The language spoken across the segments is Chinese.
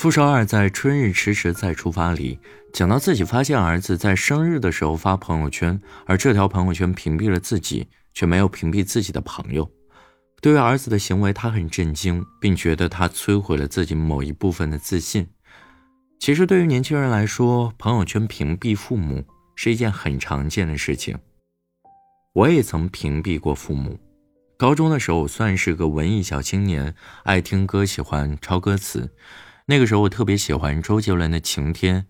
傅首尔在《春日迟迟再出发》里讲到自己发现儿子在生日的时候发朋友圈，而这条朋友圈屏蔽了自己，却没有屏蔽自己的朋友。对于儿子的行为，他很震惊，并觉得他摧毁了自己某一部分的自信。其实，对于年轻人来说，朋友圈屏蔽父母是一件很常见的事情。我也曾屏蔽过父母。高中的时候，我算是个文艺小青年，爱听歌，喜欢抄歌词。那个时候我特别喜欢周杰伦的《晴天》，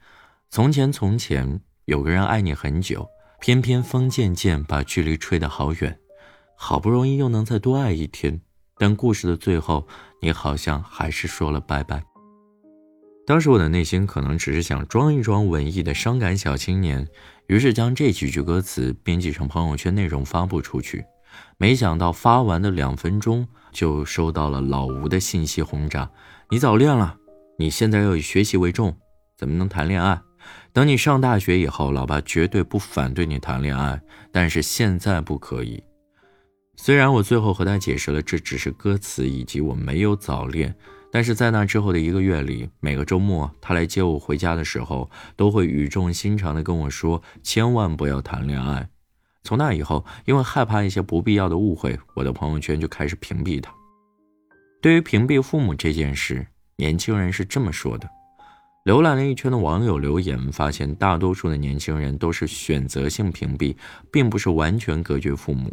从前从前有个人爱你很久，偏偏风渐渐把距离吹得好远，好不容易又能再多爱一天，但故事的最后，你好像还是说了拜拜。当时我的内心可能只是想装一装文艺的伤感小青年，于是将这几句歌词编辑成朋友圈内容发布出去，没想到发完的两分钟就收到了老吴的信息轰炸：“你早恋了。”你现在要以学习为重，怎么能谈恋爱？等你上大学以后，老爸绝对不反对你谈恋爱，但是现在不可以。虽然我最后和他解释了这只是歌词，以及我没有早恋，但是在那之后的一个月里，每个周末他来接我回家的时候，都会语重心长地跟我说，千万不要谈恋爱。从那以后，因为害怕一些不必要的误会，我的朋友圈就开始屏蔽他。对于屏蔽父母这件事，年轻人是这么说的。浏览了一圈的网友留言，发现大多数的年轻人都是选择性屏蔽，并不是完全隔绝父母。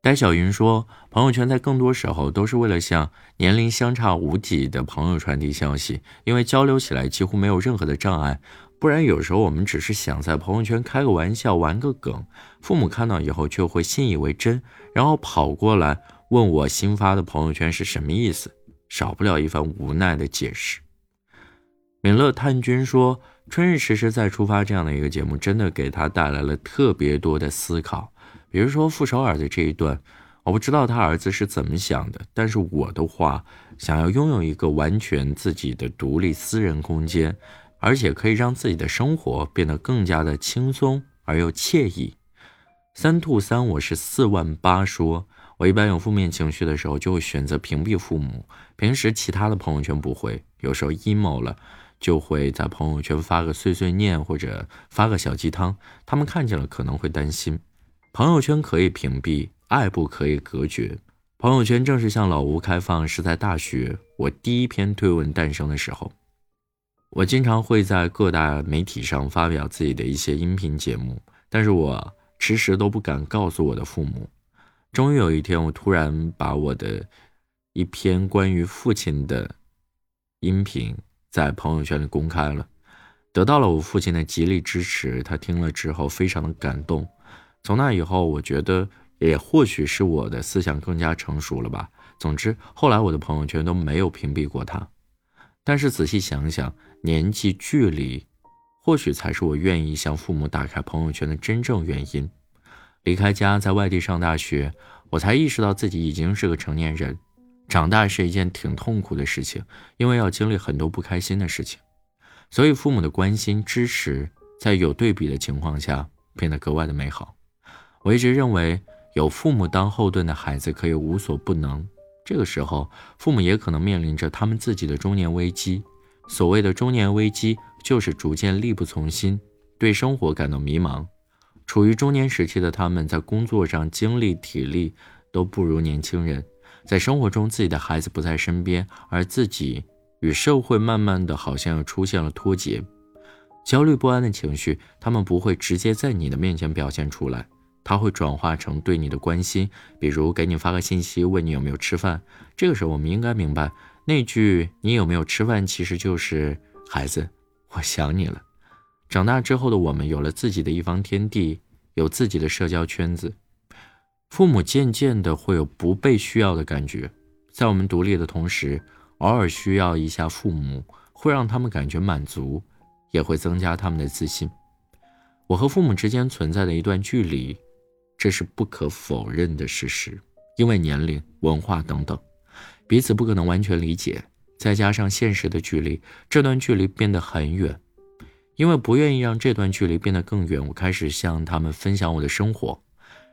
戴小云说：“朋友圈在更多时候都是为了向年龄相差无几的朋友传递消息，因为交流起来几乎没有任何的障碍。不然，有时候我们只是想在朋友圈开个玩笑、玩个梗，父母看到以后却会信以为真，然后跑过来问我新发的朋友圈是什么意思。”少不了一番无奈的解释。敏乐探君说：“春日迟迟再出发这样的一个节目，真的给他带来了特别多的思考。比如说傅首尔的这一段，我不知道他儿子是怎么想的，但是我的话，想要拥有一个完全自己的独立私人空间，而且可以让自己的生活变得更加的轻松而又惬意。”三兔三，我是四万八说。我一般有负面情绪的时候，就会选择屏蔽父母。平时其他的朋友圈不会，有时候 emo 了，就会在朋友圈发个碎碎念或者发个小鸡汤。他们看见了可能会担心。朋友圈可以屏蔽，爱不可以隔绝。朋友圈正式向老吴开放是在大学，我第一篇推文诞生的时候。我经常会在各大媒体上发表自己的一些音频节目，但是我迟迟都不敢告诉我的父母。终于有一天，我突然把我的一篇关于父亲的音频在朋友圈里公开了，得到了我父亲的极力支持。他听了之后非常的感动。从那以后，我觉得也或许是我的思想更加成熟了吧。总之，后来我的朋友圈都没有屏蔽过他。但是仔细想想，年纪距离，或许才是我愿意向父母打开朋友圈的真正原因。离开家，在外地上大学，我才意识到自己已经是个成年人。长大是一件挺痛苦的事情，因为要经历很多不开心的事情。所以，父母的关心、支持，在有对比的情况下，变得格外的美好。我一直认为，有父母当后盾的孩子可以无所不能。这个时候，父母也可能面临着他们自己的中年危机。所谓的中年危机，就是逐渐力不从心，对生活感到迷茫。处于中年时期的他们，在工作上精力、体力都不如年轻人。在生活中，自己的孩子不在身边，而自己与社会慢慢的好像又出现了脱节。焦虑不安的情绪，他们不会直接在你的面前表现出来，他会转化成对你的关心，比如给你发个信息，问你有没有吃饭。这个时候，我们应该明白，那句“你有没有吃饭”，其实就是“孩子，我想你了”。长大之后的我们，有了自己的一方天地，有自己的社交圈子，父母渐渐的会有不被需要的感觉。在我们独立的同时，偶尔需要一下父母，会让他们感觉满足，也会增加他们的自信。我和父母之间存在的一段距离，这是不可否认的事实。因为年龄、文化等等，彼此不可能完全理解，再加上现实的距离，这段距离变得很远。因为不愿意让这段距离变得更远，我开始向他们分享我的生活。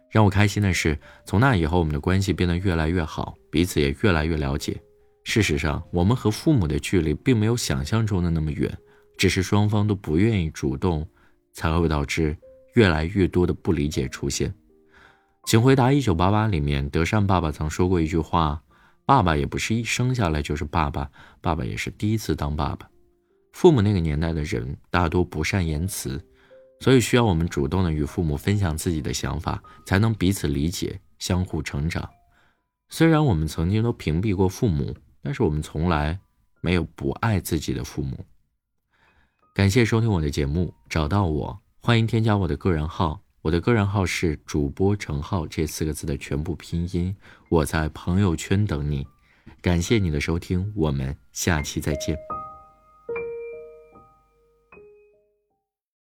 让我开心的是，从那以后，我们的关系变得越来越好，彼此也越来越了解。事实上，我们和父母的距离并没有想象中的那么远，只是双方都不愿意主动，才会导致越来越多的不理解出现。请回答一九八八里面，德善爸爸曾说过一句话：“爸爸也不是一生下来就是爸爸，爸爸也是第一次当爸爸。”父母那个年代的人大多不善言辞，所以需要我们主动的与父母分享自己的想法，才能彼此理解，相互成长。虽然我们曾经都屏蔽过父母，但是我们从来没有不爱自己的父母。感谢收听我的节目，找到我，欢迎添加我的个人号。我的个人号是主播程浩这四个字的全部拼音。我在朋友圈等你，感谢你的收听，我们下期再见。